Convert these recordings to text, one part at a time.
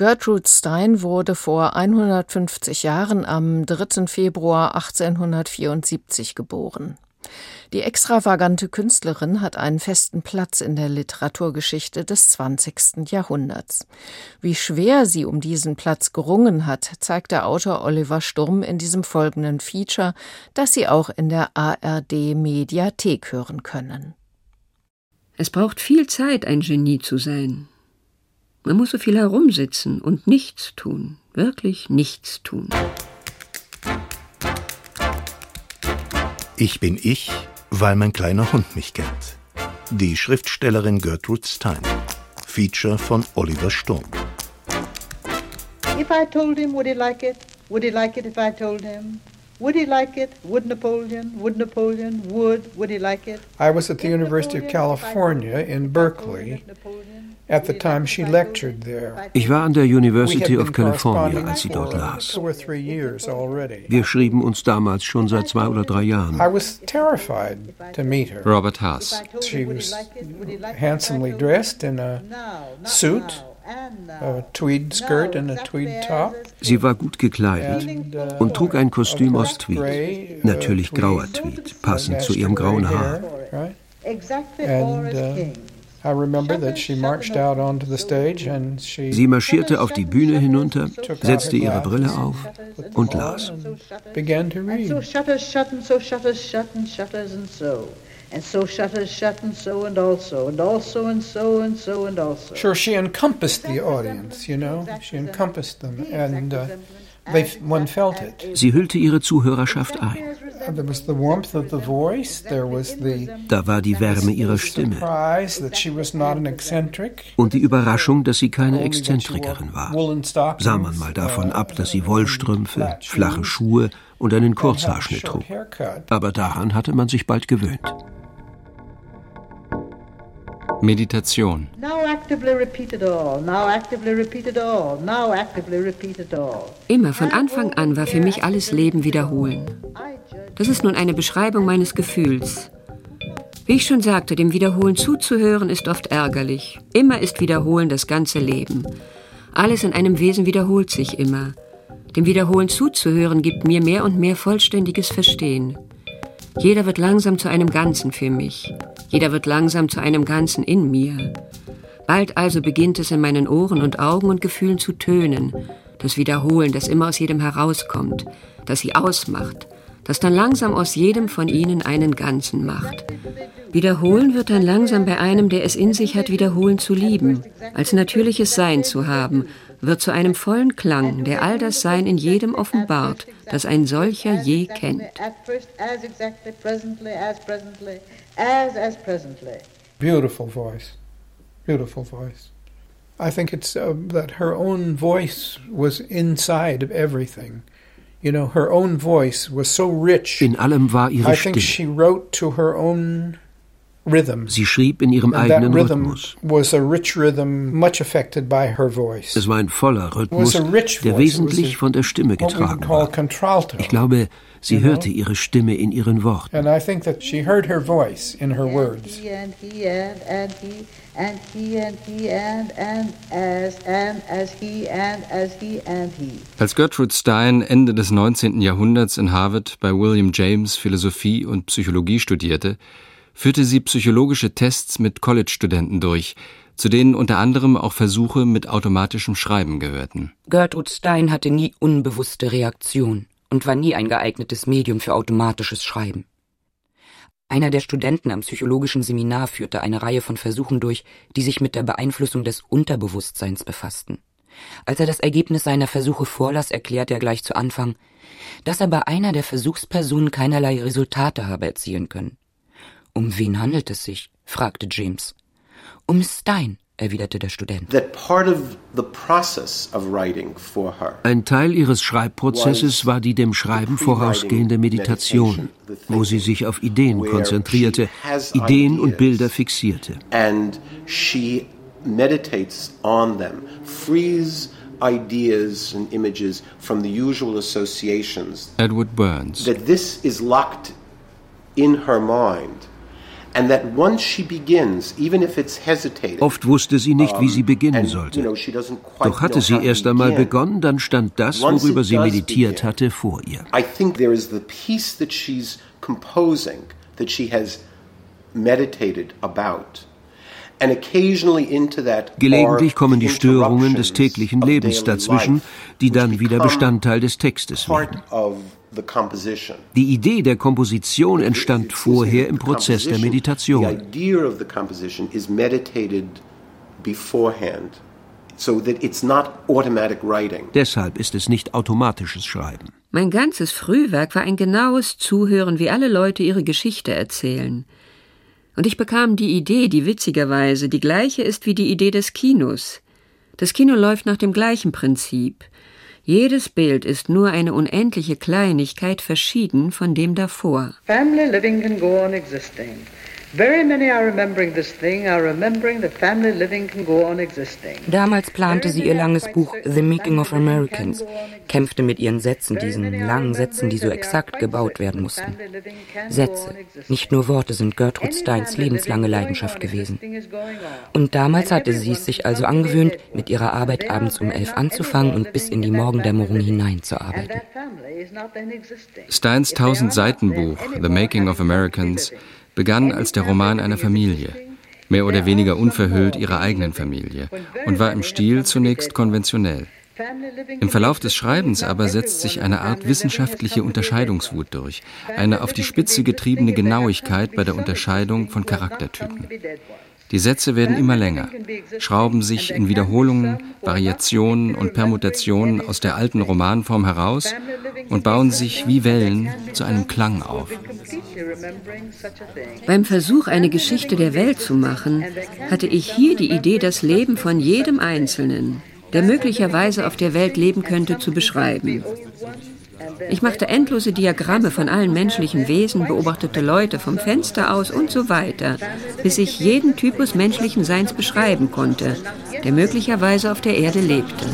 Gertrude Stein wurde vor 150 Jahren am 3. Februar 1874 geboren. Die extravagante Künstlerin hat einen festen Platz in der Literaturgeschichte des 20. Jahrhunderts. Wie schwer sie um diesen Platz gerungen hat, zeigt der Autor Oliver Sturm in diesem folgenden Feature, das Sie auch in der ARD Mediathek hören können. Es braucht viel Zeit, ein Genie zu sein. Man muss so viel herumsitzen und nichts tun, wirklich nichts tun. Ich bin ich, weil mein kleiner Hund mich kennt. Die Schriftstellerin Gertrude Stein. Feature von Oliver Sturm. If I told him, would he like it? Would he like it if I told him? Would he like it? Would Napoleon? Would Napoleon? Would? Would he like it? I was at the University of California in Berkeley at the time she lectured there. Ich war an der University of California, als sie dort las. Wir schrieben uns damals schon seit zwei oder drei Jahren. I was terrified to meet her. Robert Haas. She was handsomely dressed in a suit. Sie war gut gekleidet und trug ein Kostüm aus Tweed, natürlich grauer Tweed, passend zu ihrem grauen Haar. Sie marschierte auf die Bühne hinunter, setzte ihre Brille auf und las. Began to read and so shutters shut and so and also and also and so and so and also. Sure, she encompassed the audience, you know. She encompassed them and uh, they, one felt it. Sie hüllte ihre Zuhörerschaft ein. There was the warmth of the voice, there was the da war die Wärme ihrer Stimme und die Überraschung, dass sie keine Exzentrikerin war. Sah man mal davon ab, dass sie Wollstrümpfe, flache Schuhe und einen Kurzhaarschnitt trug. Aber daran hatte man sich bald gewöhnt. Meditation. Immer von Anfang an war für mich alles Leben wiederholen. Das ist nun eine Beschreibung meines Gefühls. Wie ich schon sagte, dem Wiederholen zuzuhören ist oft ärgerlich. Immer ist Wiederholen das ganze Leben. Alles in einem Wesen wiederholt sich immer. Dem Wiederholen zuzuhören gibt mir mehr und mehr vollständiges Verstehen. Jeder wird langsam zu einem Ganzen für mich. Jeder wird langsam zu einem Ganzen in mir. Bald also beginnt es in meinen Ohren und Augen und Gefühlen zu tönen, das Wiederholen, das immer aus jedem herauskommt, das sie ausmacht, das dann langsam aus jedem von ihnen einen Ganzen macht. Wiederholen wird dann langsam bei einem, der es in sich hat, wiederholen zu lieben, als natürliches Sein zu haben, wird zu einem vollen Klang, der all das Sein in jedem offenbart, das ein solcher je kennt. Beautiful voice. Beautiful voice. I think it's uh, that her own voice was inside of everything. You know, her own voice was so rich. In allem war ihre I think Stimme. she wrote to her own Sie schrieb in ihrem eigenen Rhythmus. Es war ein voller Rhythmus, der wesentlich von der Stimme getragen war. Ich glaube, sie hörte ihre Stimme in ihren Worten. Als Gertrude Stein Ende des 19. Jahrhunderts in Harvard bei William James Philosophie und Psychologie studierte, führte sie psychologische Tests mit College-Studenten durch, zu denen unter anderem auch Versuche mit automatischem Schreiben gehörten. Gertrude Stein hatte nie unbewusste Reaktion und war nie ein geeignetes Medium für automatisches Schreiben. Einer der Studenten am psychologischen Seminar führte eine Reihe von Versuchen durch, die sich mit der Beeinflussung des Unterbewusstseins befassten. Als er das Ergebnis seiner Versuche vorlas, erklärte er gleich zu Anfang, dass er bei einer der Versuchspersonen keinerlei Resultate habe erzielen können. Um wen handelt es sich? fragte James. Um Stein, erwiderte der Student. Ein Teil ihres Schreibprozesses war die dem Schreiben vorausgehende Meditation, wo sie sich auf Ideen konzentrierte, Ideen und Bilder fixierte. meditates on them, frees ideas and images from the usual associations. Edward Burns. That this is locked in her mind Oft wusste sie nicht, wie sie beginnen sollte. Doch hatte sie erst einmal begonnen, dann stand das, worüber sie meditiert hatte, vor ihr. Gelegentlich kommen die Störungen des täglichen Lebens dazwischen, die dann wieder Bestandteil des Textes werden. Die Idee der Komposition entstand vorher im Prozess der Meditation. Deshalb ist es nicht automatisches Schreiben. Mein ganzes Frühwerk war ein genaues Zuhören, wie alle Leute ihre Geschichte erzählen. Und ich bekam die Idee, die witzigerweise die gleiche ist wie die Idee des Kinos. Das Kino läuft nach dem gleichen Prinzip. Jedes Bild ist nur eine unendliche Kleinigkeit verschieden von dem davor. Family living can go on existing. Damals plante sie ihr langes Buch The Making of Americans, kämpfte mit ihren Sätzen, diesen langen Sätzen, die so exakt gebaut werden mussten. Sätze, nicht nur Worte, sind Gertrude Steins lebenslange Leidenschaft gewesen. Und damals hatte sie es sich also angewöhnt, mit ihrer Arbeit abends um elf anzufangen und bis in die Morgendämmerung hineinzuarbeiten. Steins 1000 Seiten Buch The Making of Americans begann als der Roman einer Familie, mehr oder weniger unverhüllt ihrer eigenen Familie, und war im Stil zunächst konventionell. Im Verlauf des Schreibens aber setzt sich eine Art wissenschaftliche Unterscheidungswut durch, eine auf die Spitze getriebene Genauigkeit bei der Unterscheidung von Charaktertypen. Die Sätze werden immer länger, schrauben sich in Wiederholungen, Variationen und Permutationen aus der alten Romanform heraus und bauen sich wie Wellen zu einem Klang auf. Beim Versuch, eine Geschichte der Welt zu machen, hatte ich hier die Idee, das Leben von jedem Einzelnen, der möglicherweise auf der Welt leben könnte, zu beschreiben. Ich machte endlose Diagramme von allen menschlichen Wesen, beobachtete Leute vom Fenster aus und so weiter, bis ich jeden Typus menschlichen Seins beschreiben konnte, der möglicherweise auf der Erde lebte.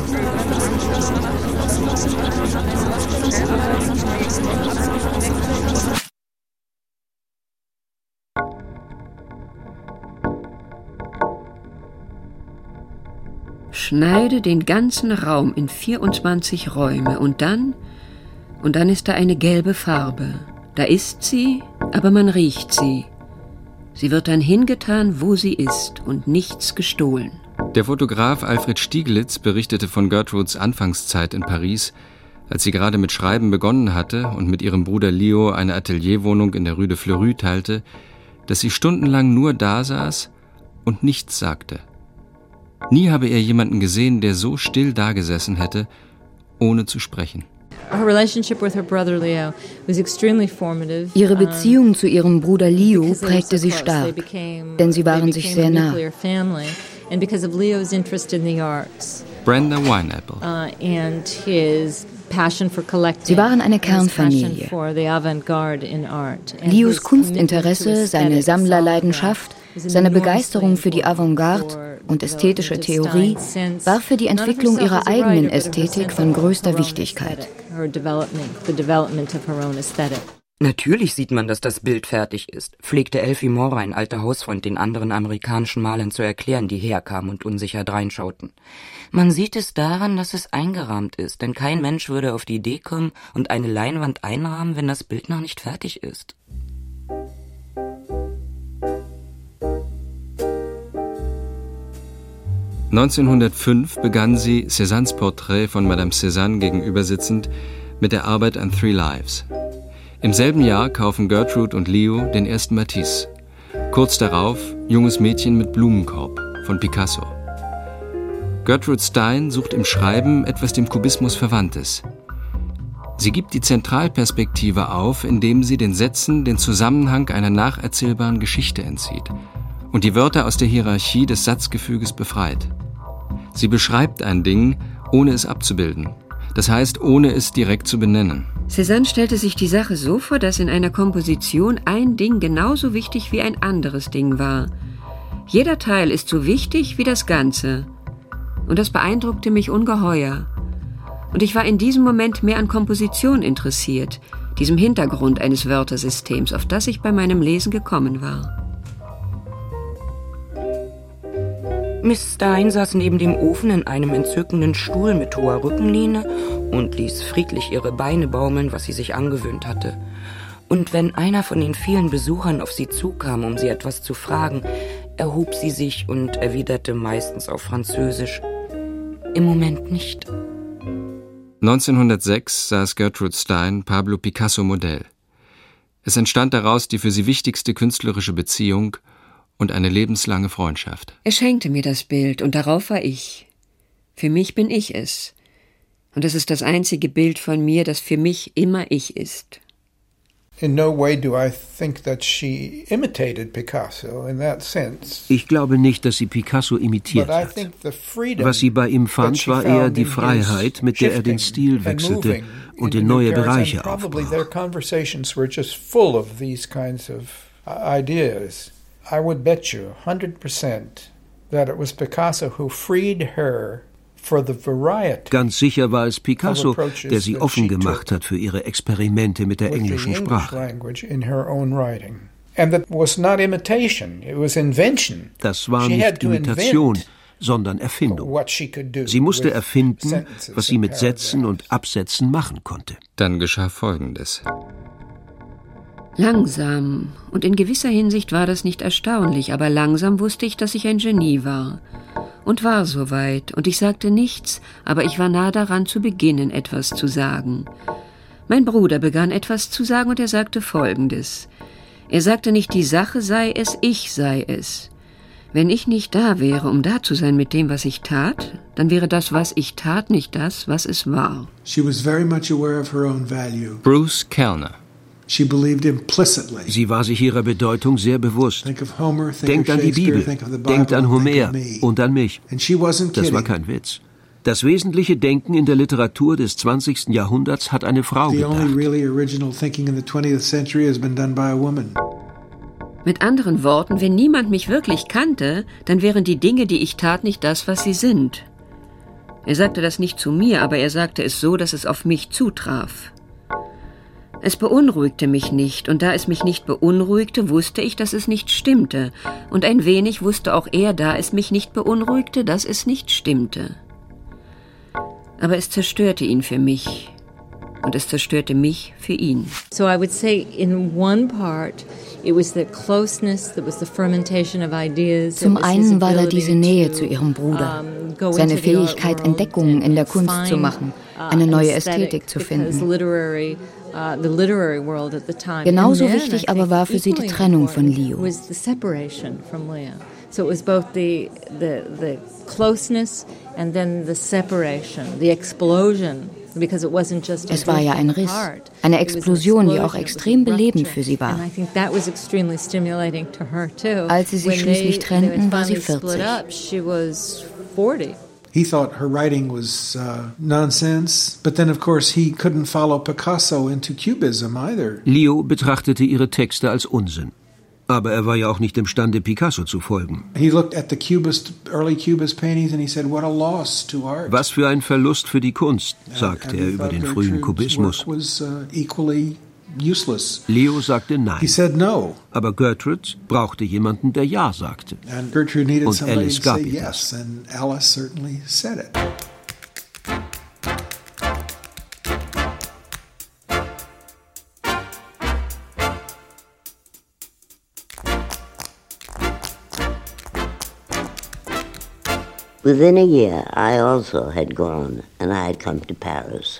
Schneide den ganzen Raum in 24 Räume und dann und dann ist da eine gelbe Farbe. Da ist sie, aber man riecht sie. Sie wird dann hingetan, wo sie ist und nichts gestohlen. Der Fotograf Alfred Stieglitz berichtete von Gertrudes Anfangszeit in Paris, als sie gerade mit Schreiben begonnen hatte und mit ihrem Bruder Leo eine Atelierwohnung in der Rue de Fleury teilte, dass sie stundenlang nur dasaß und nichts sagte. Nie habe er jemanden gesehen, der so still dagesessen hätte, ohne zu sprechen. Ihre Beziehung zu ihrem Bruder Leo prägte sie stark, denn sie waren sich sehr nah. Brenda Wineapple. Sie waren eine Kernfamilie. Leos Kunstinteresse, seine Sammlerleidenschaft, seine Begeisterung für die Avantgarde und ästhetische Theorie war für die Entwicklung ihrer eigenen Ästhetik von größter Wichtigkeit. Natürlich sieht man, dass das Bild fertig ist, pflegte Elfie Moore, ein alter Hausfreund, den anderen amerikanischen Malern zu erklären, die herkamen und unsicher dreinschauten. Man sieht es daran, dass es eingerahmt ist, denn kein Mensch würde auf die Idee kommen und eine Leinwand einrahmen, wenn das Bild noch nicht fertig ist. 1905 begann sie, Cézannes Porträt von Madame Cézanne gegenübersitzend, mit der Arbeit an Three Lives. Im selben Jahr kaufen Gertrude und Leo den ersten Matisse. Kurz darauf Junges Mädchen mit Blumenkorb von Picasso. Gertrude Stein sucht im Schreiben etwas dem Kubismus Verwandtes. Sie gibt die Zentralperspektive auf, indem sie den Sätzen den Zusammenhang einer nacherzählbaren Geschichte entzieht und die Wörter aus der Hierarchie des Satzgefüges befreit. Sie beschreibt ein Ding, ohne es abzubilden. Das heißt, ohne es direkt zu benennen. Cézanne stellte sich die Sache so vor, dass in einer Komposition ein Ding genauso wichtig wie ein anderes Ding war. Jeder Teil ist so wichtig wie das Ganze. Und das beeindruckte mich ungeheuer. Und ich war in diesem Moment mehr an Komposition interessiert, diesem Hintergrund eines Wörtersystems, auf das ich bei meinem Lesen gekommen war. Miss Stein saß neben dem Ofen in einem entzückenden Stuhl mit hoher Rückenlehne und ließ friedlich ihre Beine baumeln, was sie sich angewöhnt hatte. Und wenn einer von den vielen Besuchern auf sie zukam, um sie etwas zu fragen, erhob sie sich und erwiderte meistens auf Französisch Im Moment nicht. 1906 saß Gertrude Stein Pablo Picasso Modell. Es entstand daraus die für sie wichtigste künstlerische Beziehung und eine lebenslange Freundschaft. Er schenkte mir das Bild und darauf war ich. Für mich bin ich es. Und es ist das einzige Bild von mir, das für mich immer ich ist. In no way do I think that she imitated Picasso in that sense. Ich glaube nicht, dass sie Picasso imitiert hat. Was sie bei ihm fand, war eher die Freiheit, mit der er den Stil wechselte und in neue Bereiche aufbrach. I would bet you 100% that it was Picasso who freed her Ganz sicher war es Picasso, der sie offen gemacht hat für ihre Experimente mit der englischen Sprache. Das war nicht Imitation, sondern Erfindung. Sie musste erfinden, was sie mit Sätzen und Absätzen machen konnte. Dann geschah Folgendes. Langsam, und in gewisser Hinsicht war das nicht erstaunlich, aber langsam wusste ich, dass ich ein Genie war und war soweit, und ich sagte nichts, aber ich war nah daran zu beginnen, etwas zu sagen. Mein Bruder begann etwas zu sagen, und er sagte Folgendes. Er sagte nicht, die Sache sei es, ich sei es. Wenn ich nicht da wäre, um da zu sein mit dem, was ich tat, dann wäre das, was ich tat, nicht das, was es war. Bruce Kellner Sie war sich ihrer Bedeutung sehr bewusst. Denkt an die Bibel, denkt an Homer und an mich. Das war kein Witz. Das wesentliche Denken in der Literatur des 20. Jahrhunderts hat eine Frau gedacht. Mit anderen Worten, wenn niemand mich wirklich kannte, dann wären die Dinge, die ich tat, nicht das, was sie sind. Er sagte das nicht zu mir, aber er sagte es so, dass es auf mich zutraf. Es beunruhigte mich nicht, und da es mich nicht beunruhigte, wusste ich, dass es nicht stimmte, und ein wenig wusste auch er, da es mich nicht beunruhigte, dass es nicht stimmte. Aber es zerstörte ihn für mich, und es zerstörte mich für ihn. So I would say in one part zum einen war da diese Nähe zu ihrem Bruder, seine Fähigkeit, Entdeckungen in der Kunst zu machen, uh, eine neue Ästhetik zu finden. Uh, Genauso wichtig aber war für sie die Trennung von Leo. So it was both the, the, the closeness and then the separation, the explosion. Es war ja ein Riss, eine Explosion, die auch extrem belebend für sie war. Als sie sich schließlich trennten, war sie 40. He thought her writing was uh, nonsense, but then of course he couldn't follow Picasso into cubism either. Leo betrachtete ihre Texte als Unsinn. Aber er war ja auch nicht imstande, Picasso zu folgen. Was für ein Verlust für die Kunst, sagte er über den frühen Kubismus. Leo sagte nein. Aber Gertrude brauchte jemanden, der ja sagte. Und Alice gab ihr das. Within a year, I also had gone, and I had come to Paris.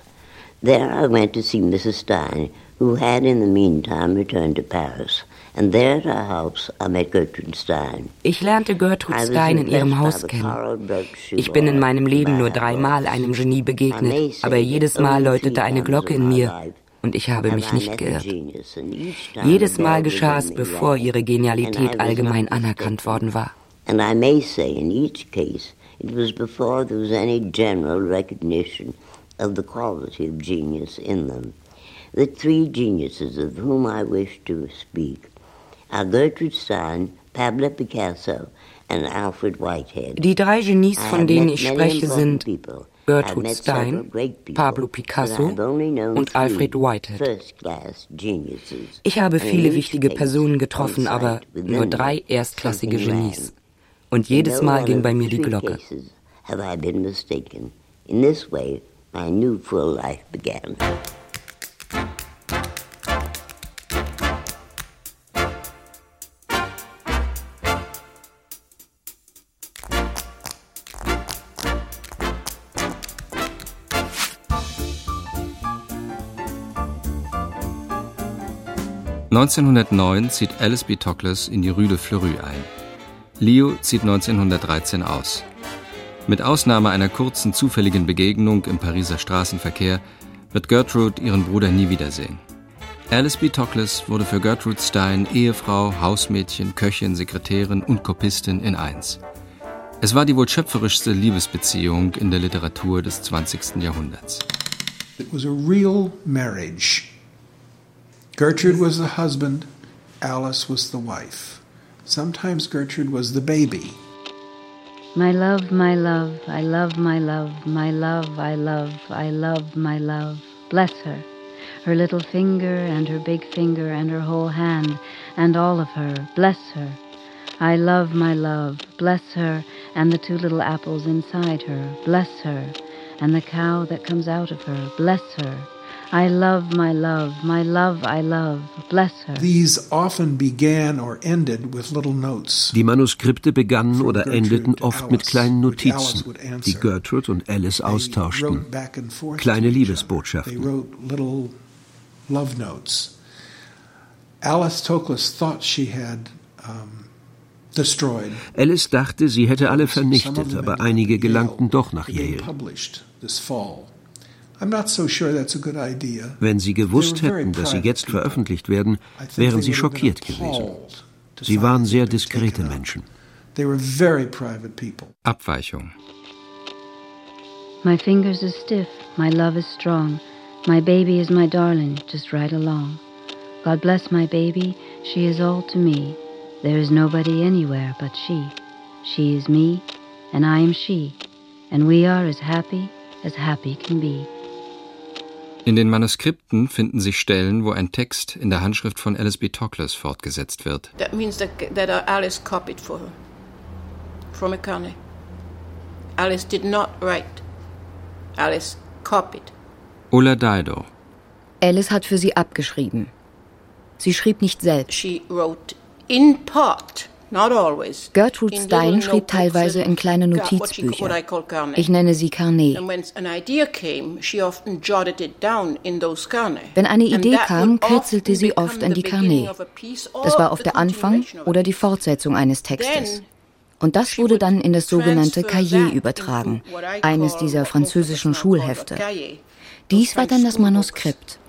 There I went to see Mrs. Stein, who had in the meantime returned to Paris. And there at her house I met Gertrude Stein. Ich lernte Gertrude Stein in ihrem Haus kennen. Ich bin in meinem Leben nur dreimal einem Genie begegnet, aber jedes Mal läutete eine Glocke in mir und ich habe mich nicht geirrt. Jedes Mal geschah es, bevor ihre Genialität allgemein anerkannt worden war. And I may say in each case It was before there was any general recognition of the quality of genius in them. The three geniuses of whom I wish to speak are Gertrude Stein, Pablo Picasso and Alfred Whitehead. Die drei Genies, von denen ich spreche, sind Gertrude Stein, Pablo Picasso und Alfred Whitehead. Ich habe viele wichtige Personen getroffen, aber nur drei erstklassige Genies. Und jedes Mal ging bei mir die Glocke. Have I been mistaken? In this way, my new full life began. 1909 zieht Alice B. Toklas in die Rue de Fleury ein. Leo zieht 1913 aus. Mit Ausnahme einer kurzen zufälligen Begegnung im Pariser Straßenverkehr wird Gertrude ihren Bruder nie wiedersehen. Alice B. Toklas wurde für Gertrude Stein Ehefrau, Hausmädchen, Köchin, Sekretärin und Kopistin in eins. Es war die wohl schöpferischste Liebesbeziehung in der Literatur des 20. Jahrhunderts. It was a real marriage. Gertrude was the husband, Alice was the wife. Sometimes Gertrude was the baby. My love, my love, I love my love, my love, I love, I love my love. Bless her, her little finger and her big finger and her whole hand and all of her. Bless her. I love my love. Bless her and the two little apples inside her. Bless her and the cow that comes out of her. Bless her. I love my love, my love I love, bless her. These often began or ended with little notes. Die Manuskripte begannen oder endeten oft mit kleinen Notizen, die Gertrude und Alice austauschten. Kleine Liebesbotschaften. Alice Toklas thought she had Alice dachte, sie hätte alle vernichtet, aber einige gelangten doch nach Yale. Wenn Sie gewusst hätten, dass sie jetzt veröffentlicht werden, wären Sie schockiert gewesen. Sie waren sehr diskrete Menschen. Abweichung. My fingers are stiff, my love is strong. My baby is my darling, just right along. God bless my baby, she is all to me. There is nobody anywhere but she. She is me, and I am she, and we are as happy as happy can be. In den Manuskripten finden sich Stellen, wo ein Text in der Handschrift von Alice B. Toklas fortgesetzt wird. That means that, that Alice copied for her from McCartney. Alice did not write. Alice copied. Ola Dido. Alice hat für sie abgeschrieben. Sie schrieb nicht selbst. She wrote in part Gertrude Stein schrieb teilweise in kleine Notizbücher. Ich nenne sie Carnet. Wenn eine Idee kam, kritzelte sie oft in die Carnet. Das war oft der Anfang oder die Fortsetzung eines Textes. Und das wurde dann in das sogenannte Cahier übertragen, eines dieser französischen Schulhefte. Dies war dann das Manuskript.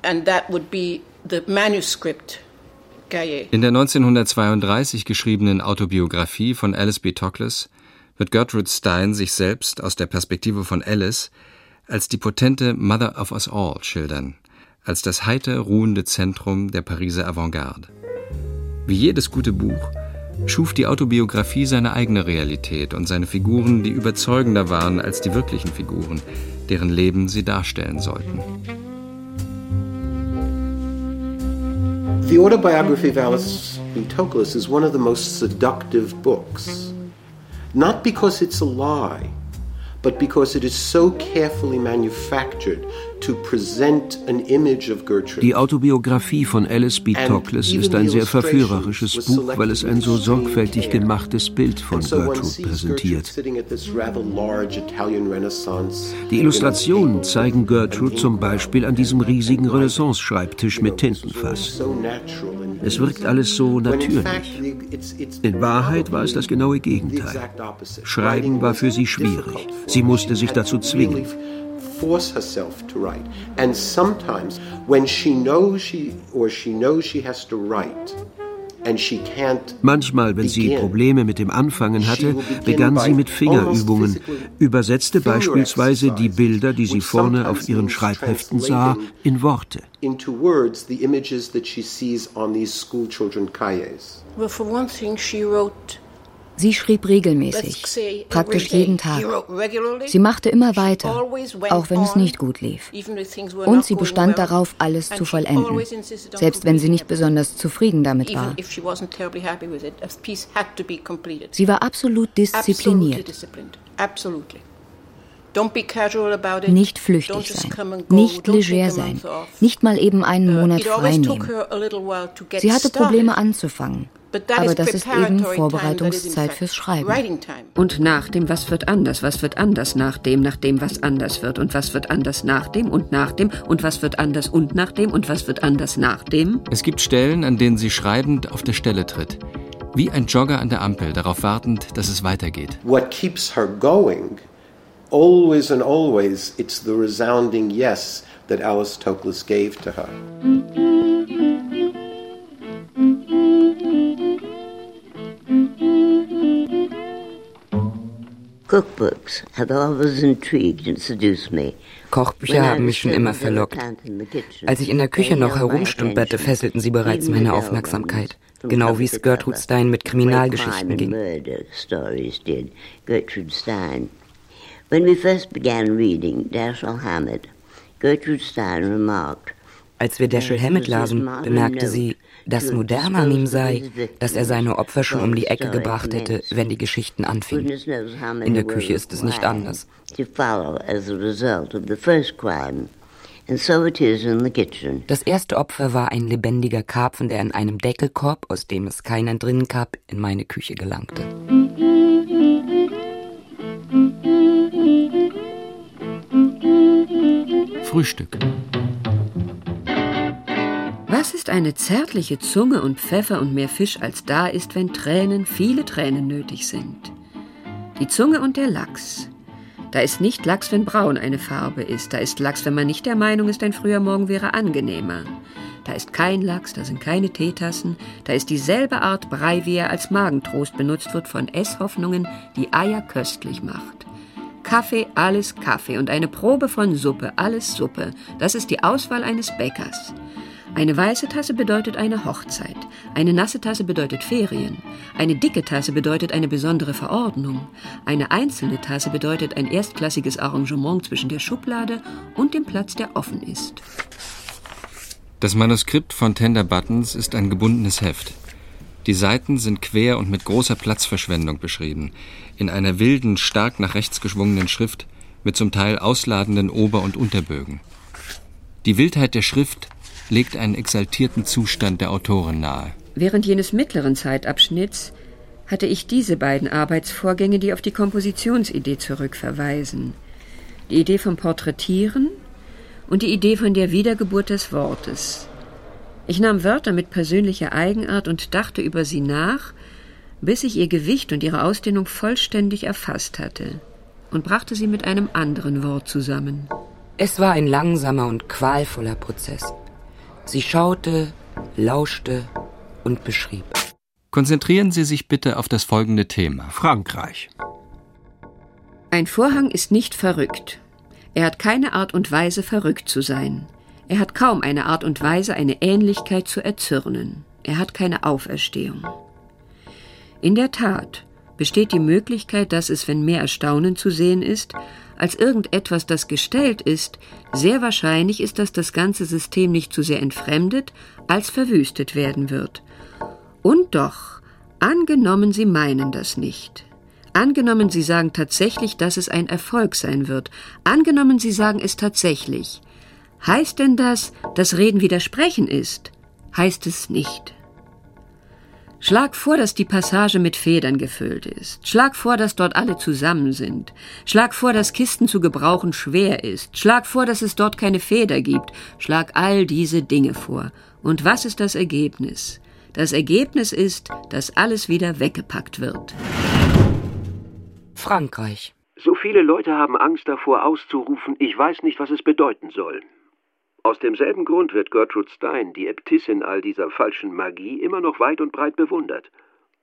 In der 1932 geschriebenen Autobiografie von Alice B. Toklas wird Gertrude Stein sich selbst aus der Perspektive von Alice als die potente Mother of us all schildern, als das heiter ruhende Zentrum der Pariser Avantgarde. Wie jedes gute Buch schuf die Autobiografie seine eigene Realität und seine Figuren, die überzeugender waren als die wirklichen Figuren, deren Leben sie darstellen sollten. The autobiography of Alice B. Toklas is one of the most seductive books. Not because it's a lie, but because it is so carefully manufactured Die Autobiografie von Alice B. Toklas ist ein sehr verführerisches Buch, weil es ein so sorgfältig gemachtes Bild von Gertrude präsentiert. Die Illustrationen zeigen Gertrude zum Beispiel an diesem riesigen Renaissance-Schreibtisch mit Tintenfass. Es wirkt alles so natürlich. In Wahrheit war es das genaue Gegenteil. Schreiben war für sie schwierig. Sie musste sich dazu zwingen force herself to write. And sometimes when she knows she or she knows she has to write, Manchmal, wenn sie Probleme mit dem Anfangen hatte, begann sie mit Fingerübungen, übersetzte beispielsweise die Bilder, die sie vorne auf ihren Schreibheften sah, in Worte. Well, for one thing, she wrote Sie schrieb regelmäßig, praktisch jeden Tag. Sie machte immer weiter, auch wenn es nicht gut lief. Und sie bestand darauf, alles zu vollenden, selbst wenn sie nicht besonders zufrieden damit war. Sie war absolut diszipliniert. Nicht flüchtig sein, nicht leger sein, nicht mal eben einen uh, Monat frei nehmen. Sie hatte Probleme anzufangen. Aber das ist eben Vorbereitungszeit fürs Schreiben. Und nach dem, was wird anders, was wird anders nach dem, nach dem, was anders wird und was wird anders nach dem und nach dem und was wird anders und nach dem und was wird anders nach dem. Es gibt Stellen, an denen sie schreibend auf der Stelle tritt. Wie ein Jogger an der Ampel, darauf wartend, dass es weitergeht. What keeps her going, always and always, it's the resounding yes that Alice Toklas gave to her. Kochbücher haben mich schon immer verlockt. Als ich in der Küche noch herumstümperte, fesselten sie bereits meine Aufmerksamkeit. Genau wie es Gertrude Stein mit Kriminalgeschichten ging. Gertrude Stein. When we first began reading Dashiell Hammett, Gertrude Stein remarked, als wir Dashiell Hammett lasen, bemerkte sie, dass modern an ihm sei, dass er seine Opfer schon um die Ecke gebracht hätte, wenn die Geschichten anfingen. In der Küche ist es nicht anders. Das erste Opfer war ein lebendiger Karpfen, der in einem Deckelkorb, aus dem es keinen drinnen gab, in meine Küche gelangte. Frühstück. Was ist eine zärtliche Zunge und Pfeffer und mehr Fisch, als da ist, wenn Tränen, viele Tränen nötig sind? Die Zunge und der Lachs. Da ist nicht Lachs, wenn braun eine Farbe ist. Da ist Lachs, wenn man nicht der Meinung ist, ein früher Morgen wäre angenehmer. Da ist kein Lachs, da sind keine Teetassen. Da ist dieselbe Art Brei, wie er als Magentrost benutzt wird von Esshoffnungen, die Eier köstlich macht. Kaffee, alles Kaffee und eine Probe von Suppe, alles Suppe. Das ist die Auswahl eines Bäckers. Eine weiße Tasse bedeutet eine Hochzeit, eine nasse Tasse bedeutet Ferien, eine dicke Tasse bedeutet eine besondere Verordnung, eine einzelne Tasse bedeutet ein erstklassiges Arrangement zwischen der Schublade und dem Platz, der offen ist. Das Manuskript von Tender Buttons ist ein gebundenes Heft. Die Seiten sind quer und mit großer Platzverschwendung beschrieben, in einer wilden, stark nach rechts geschwungenen Schrift mit zum Teil ausladenden Ober- und Unterbögen. Die Wildheit der Schrift legt einen exaltierten Zustand der Autorin nahe. Während jenes mittleren Zeitabschnitts hatte ich diese beiden Arbeitsvorgänge, die auf die Kompositionsidee zurückverweisen. Die Idee vom Porträtieren und die Idee von der Wiedergeburt des Wortes. Ich nahm Wörter mit persönlicher Eigenart und dachte über sie nach, bis ich ihr Gewicht und ihre Ausdehnung vollständig erfasst hatte und brachte sie mit einem anderen Wort zusammen. Es war ein langsamer und qualvoller Prozess. Sie schaute, lauschte und beschrieb. Konzentrieren Sie sich bitte auf das folgende Thema. Frankreich. Ein Vorhang ist nicht verrückt. Er hat keine Art und Weise, verrückt zu sein. Er hat kaum eine Art und Weise, eine Ähnlichkeit zu erzürnen. Er hat keine Auferstehung. In der Tat besteht die Möglichkeit, dass es, wenn mehr Erstaunen zu sehen ist, als irgendetwas, das gestellt ist, sehr wahrscheinlich ist, dass das ganze System nicht zu sehr entfremdet, als verwüstet werden wird. Und doch, angenommen Sie meinen das nicht. Angenommen, Sie sagen tatsächlich, dass es ein Erfolg sein wird. Angenommen, Sie sagen es tatsächlich. Heißt denn das, dass Reden widersprechen ist? Heißt es nicht. Schlag vor, dass die Passage mit Federn gefüllt ist. Schlag vor, dass dort alle zusammen sind. Schlag vor, dass Kisten zu gebrauchen schwer ist. Schlag vor, dass es dort keine Feder gibt. Schlag all diese Dinge vor. Und was ist das Ergebnis? Das Ergebnis ist, dass alles wieder weggepackt wird. Frankreich. So viele Leute haben Angst davor auszurufen, ich weiß nicht, was es bedeuten soll. Aus demselben Grund wird Gertrude Stein, die Äbtissin all dieser falschen Magie, immer noch weit und breit bewundert,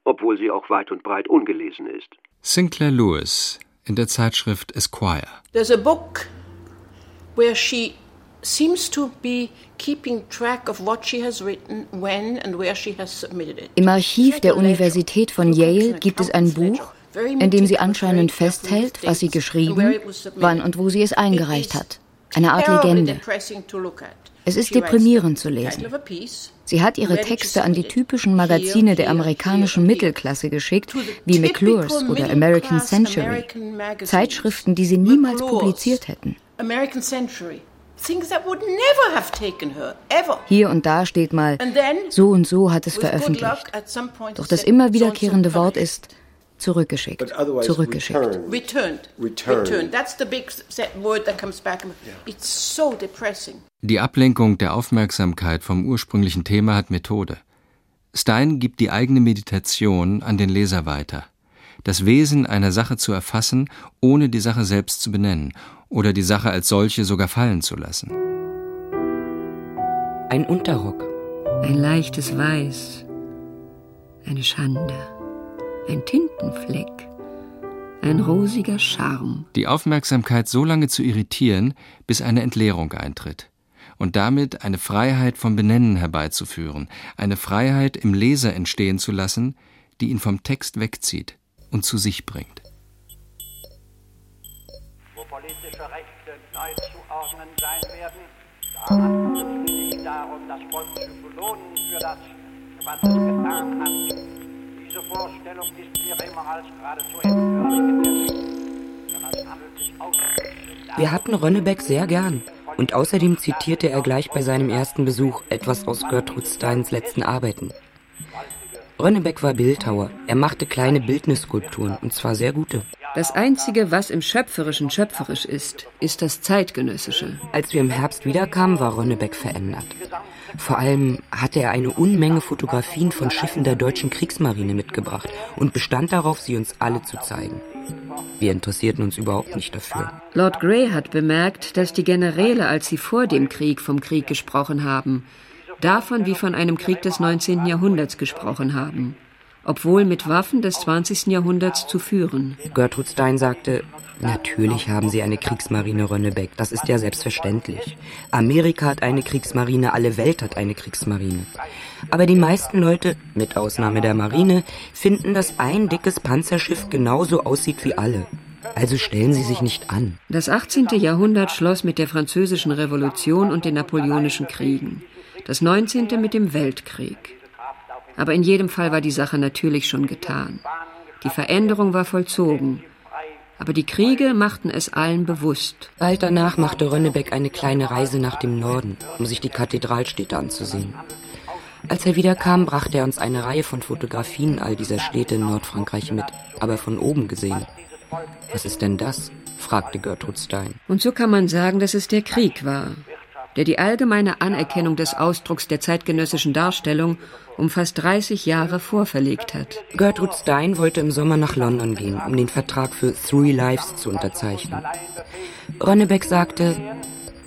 obwohl sie auch weit und breit ungelesen ist. Sinclair Lewis in der Zeitschrift Esquire. There's a book where she Im Archiv der Universität von Yale gibt es ein Buch, in dem sie anscheinend festhält, was sie geschrieben, wann und wo sie es eingereicht hat. Eine Art Legende. Es ist deprimierend zu lesen. Sie hat ihre Texte an die typischen Magazine der amerikanischen Mittelklasse geschickt, wie McClure's oder American Century, Zeitschriften, die sie niemals publiziert hätten. Hier und da steht mal, so und so hat es veröffentlicht. Doch das immer wiederkehrende Wort ist zurückgeschickt, zurückgeschickt. Returned. Returned. That's the big word that comes back. It's so depressing. Die Ablenkung der Aufmerksamkeit vom ursprünglichen Thema hat Methode. Stein gibt die eigene Meditation an den Leser weiter. Das Wesen einer Sache zu erfassen, ohne die Sache selbst zu benennen oder die Sache als solche sogar fallen zu lassen. Ein Unterrock. Ein leichtes Weiß. Eine Schande ein Tintenfleck, ein rosiger Charme. Die Aufmerksamkeit so lange zu irritieren, bis eine Entleerung eintritt. Und damit eine Freiheit vom Benennen herbeizuführen, eine Freiheit im Leser entstehen zu lassen, die ihn vom Text wegzieht und zu sich bringt. Wo politische Rechte neu zuordnen sein werden, da handelt es sich darum, das Volk zu belohnen für das, was es getan hat diese Vorstellung ist mir immer als geradezu Wir hatten Rönnebeck sehr gern. Und außerdem zitierte er gleich bei seinem ersten Besuch etwas aus Gertrud Steins letzten Arbeiten. Rönnebeck war Bildhauer. Er machte kleine Bildnisskulpturen, und zwar sehr gute. Das Einzige, was im Schöpferischen schöpferisch ist, ist das Zeitgenössische. Als wir im Herbst wiederkamen, war Rönnebeck verändert. Vor allem hatte er eine Unmenge Fotografien von Schiffen der deutschen Kriegsmarine mitgebracht und bestand darauf, sie uns alle zu zeigen. Wir interessierten uns überhaupt nicht dafür. Lord Grey hat bemerkt, dass die Generäle, als sie vor dem Krieg vom Krieg gesprochen haben, davon wie von einem Krieg des 19. Jahrhunderts gesprochen haben obwohl mit Waffen des 20. Jahrhunderts zu führen. Gertrud Stein sagte, natürlich haben sie eine Kriegsmarine Rönnebeck, das ist ja selbstverständlich. Amerika hat eine Kriegsmarine, alle Welt hat eine Kriegsmarine. Aber die meisten Leute, mit Ausnahme der Marine, finden, dass ein dickes Panzerschiff genauso aussieht wie alle. Also stellen Sie sich nicht an. Das 18. Jahrhundert schloss mit der Französischen Revolution und den Napoleonischen Kriegen. Das 19. mit dem Weltkrieg. Aber in jedem Fall war die Sache natürlich schon getan. Die Veränderung war vollzogen. Aber die Kriege machten es allen bewusst. Bald danach machte Rönnebeck eine kleine Reise nach dem Norden, um sich die Kathedralstädte anzusehen. Als er wiederkam, brachte er uns eine Reihe von Fotografien all dieser Städte in Nordfrankreich mit, aber von oben gesehen. Was ist denn das? fragte Gertrud Stein. Und so kann man sagen, dass es der Krieg war, der die allgemeine Anerkennung des Ausdrucks der zeitgenössischen Darstellung um fast 30 Jahre vorverlegt hat. Gertrude Stein wollte im Sommer nach London gehen, um den Vertrag für Three Lives zu unterzeichnen. Ronnebeck sagte,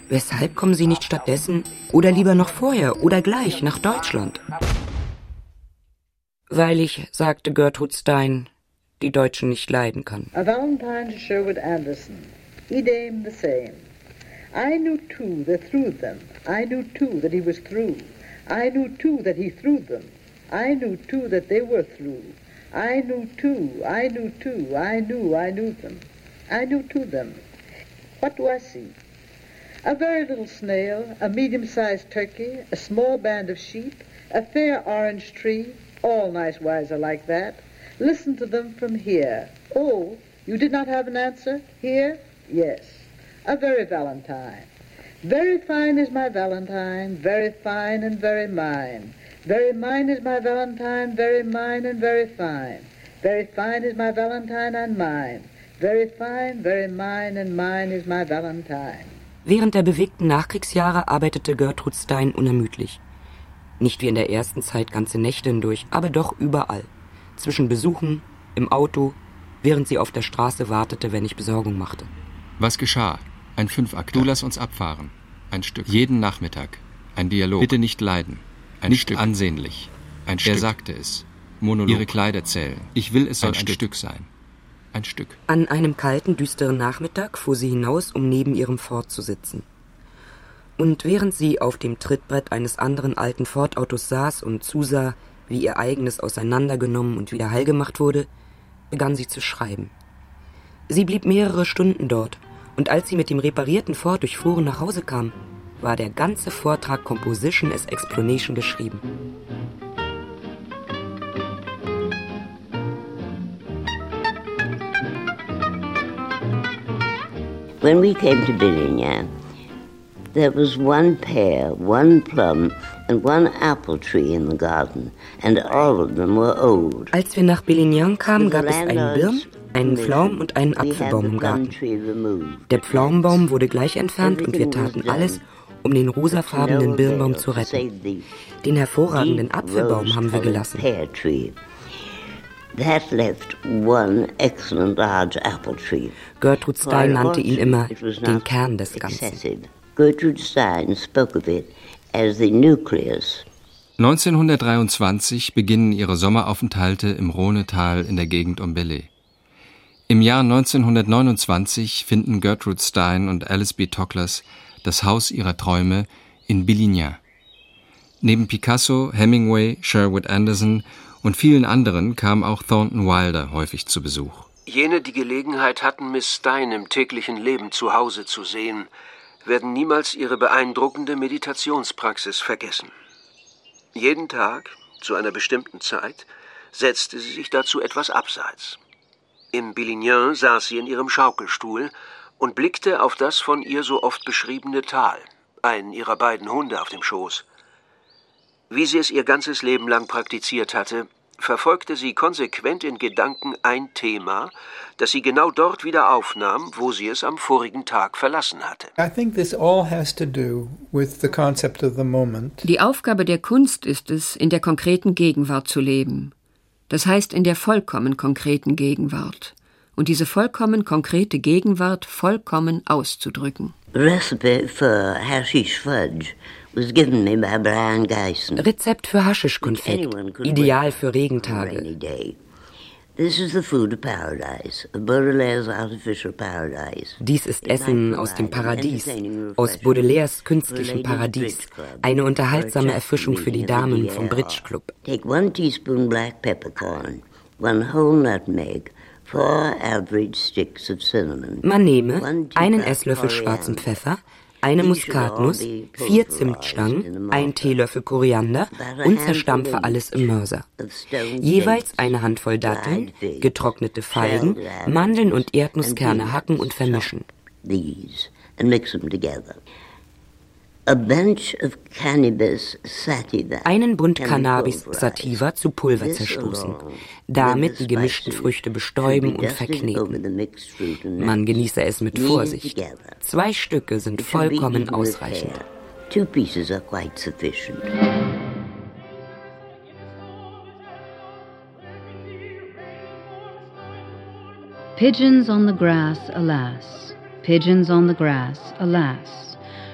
weshalb kommen Sie nicht stattdessen oder lieber noch vorher oder gleich nach Deutschland? Weil ich, sagte Gertrude Stein, die Deutschen nicht leiden kann. A Valentine to Sherwood Anderson. Idem the same. I knew too that through them, I knew too that he was through. I knew too that he threw them. I knew too that they were through. I knew too, I knew too, I knew, I knew them. I knew to them. What do I see? A very little snail, a medium-sized turkey, a small band of sheep, a fair orange tree, all nice wise are like that. Listen to them from here. Oh, you did not have an answer? Here? Yes. A very valentine. Very fine is my Valentine, very fine and very mine. Very mine is my Valentine, very mine and very fine. Very fine is my Valentine and mine. Very fine, very mine and mine is my Valentine. Während der bewegten Nachkriegsjahre arbeitete Gertrud Stein unermüdlich. Nicht wie in der ersten Zeit ganze Nächte hindurch, aber doch überall. Zwischen Besuchen, im Auto, während sie auf der Straße wartete, wenn ich Besorgung machte. Was geschah? Ein Fünfakt. Du lass uns abfahren. Ein Stück. Jeden Nachmittag. Ein Dialog. Bitte nicht leiden. Ein nicht Stück. ansehnlich. Ein Stück. Er sagte es. Monolog. Ihre Kleider zählen. Ich will, es soll ein, ein Stück. Stück sein. Ein Stück. An einem kalten, düsteren Nachmittag fuhr sie hinaus, um neben ihrem Fort zu sitzen. Und während sie auf dem Trittbrett eines anderen alten Ford-Autos saß und zusah, wie ihr eigenes auseinandergenommen und wieder heilgemacht wurde, begann sie zu schreiben. Sie blieb mehrere Stunden dort, und als sie mit dem reparierten Ford durch Fuhren nach Hause kam, war der ganze Vortrag Composition as Explanation geschrieben. When we came to Billingham, there was one pear, one plum and one apple tree in the garden, and all of them were old. Als wir nach Billignan kamen, gab es einen Birn, einen Pflaum und einen Apfelbaum im Garten. Der Pflaumenbaum wurde gleich entfernt und wir taten alles, um den rosafarbenen Birnbaum zu retten. Den hervorragenden Apfelbaum haben wir gelassen. Gertrude Stein nannte ihn immer den Kern des Ganzen. Gertrude Stein spoke of it as the nucleus 1923 beginnen ihre Sommeraufenthalte im Rhonetal in der Gegend um Belley. Im Jahr 1929 finden Gertrude Stein und Alice B. Toklas das Haus ihrer Träume in Billignan. Neben Picasso, Hemingway, Sherwood Anderson und vielen anderen kam auch Thornton Wilder häufig zu Besuch. Jene, die Gelegenheit hatten, Miss Stein im täglichen Leben zu Hause zu sehen, werden niemals ihre beeindruckende Meditationspraxis vergessen. Jeden Tag, zu einer bestimmten Zeit, setzte sie sich dazu etwas abseits. Im Billignan saß sie in ihrem Schaukelstuhl und blickte auf das von ihr so oft beschriebene Tal, einen ihrer beiden Hunde auf dem Schoß. Wie sie es ihr ganzes Leben lang praktiziert hatte, verfolgte sie konsequent in Gedanken ein Thema, das sie genau dort wieder aufnahm, wo sie es am vorigen Tag verlassen hatte. Die Aufgabe der Kunst ist es, in der konkreten Gegenwart zu leben. Das heißt in der vollkommen konkreten Gegenwart. Und diese vollkommen konkrete Gegenwart vollkommen auszudrücken. Recipe for hashish fudge was given me by Brian Geisen. Rezept für Haschischkonfekt, ideal für Regentage. This is the food of paradise, Baudelaire's artificial paradise. Dies ist Essen aus dem Paradies, aus Baudelaires künstlichem Paradies. Eine unterhaltsame Erfrischung für die Damen vom Bridge Club. Take one teaspoon black peppercorn, one whole nutmeg, man nehme einen Esslöffel schwarzen Pfeffer, eine Muskatnuss, vier Zimtstangen, ein Teelöffel Koriander und zerstampfe alles im Mörser. Jeweils eine Handvoll Datteln, getrocknete Feigen, Mandeln und Erdnusskerne hacken und vermischen. Einen Bund Cannabis sativa zu Pulver zerstoßen, damit die gemischten Früchte bestäuben und verkneten. Man genieße es mit Vorsicht. Zwei Stücke sind vollkommen ausreichend. Two pieces are quite sufficient. Pigeons on the grass, alas. Pigeons on the grass, alas.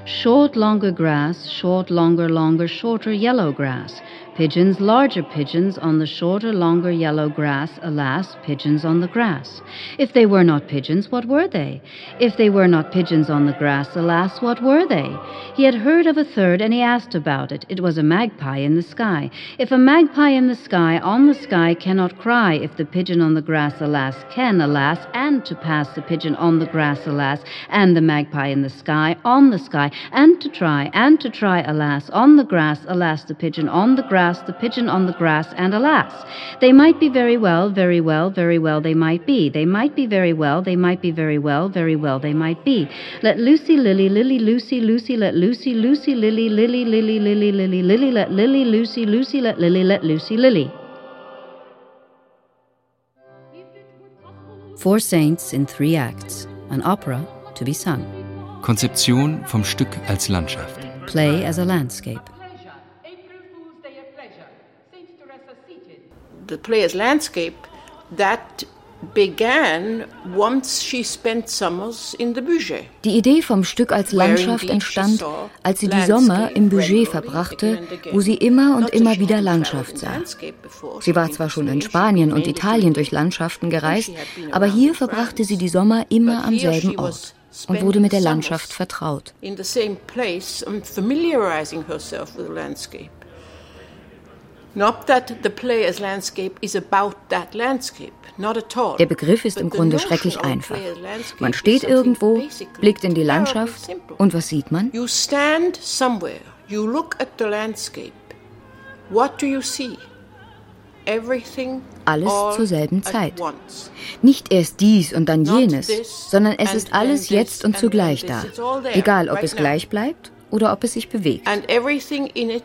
Short, longer grass, short, longer, longer, shorter, yellow grass. Pigeons, larger pigeons, on the shorter, longer yellow grass, alas, pigeons on the grass. If they were not pigeons, what were they? If they were not pigeons on the grass, alas, what were they? He had heard of a third, and he asked about it. It was a magpie in the sky. If a magpie in the sky, on the sky, cannot cry, if the pigeon on the grass, alas, can, alas, and to pass the pigeon on the grass, alas, and the magpie in the sky, on the sky, and to try, and to try, alas, on the grass, alas, the pigeon on the grass, grass, the pigeon on the grass, and alas, they might be very well, very well, very well, they might be. They might be very well, they might be very well, very well, they might be. Let Lucy, Lily, Lily, Lucy, Lucy, let Lucy, Lucy, Lily, Lily, Lily, Lily, Lily, Lily, let Lily, Lucy, Lucy, let Lily, let Lucy, Lily. Four Saints in Three Acts, an opera to be sung. Konzeption vom Stück als Landschaft. Play as a landscape. The player's landscape that began once she spent summers in the Budget. Die Idee vom Stück als Landschaft entstand, als sie die Sommer im Budget verbrachte, wo sie immer und immer wieder Landschaft sah. Sie war zwar schon in Spanien und Italien durch Landschaften gereist, aber hier verbrachte sie die Sommer immer am selben Ort. und wurde mit der Landschaft vertraut. Der Begriff ist im Grunde schrecklich einfach. Man steht irgendwo, blickt in die Landschaft und was sieht man? You stand somewhere, you look at the landscape. What do you see? Alles zur selben Zeit. Nicht erst dies und dann jenes, sondern es ist alles jetzt und zugleich da. Egal, ob es gleich bleibt oder ob es sich bewegt. And everything in it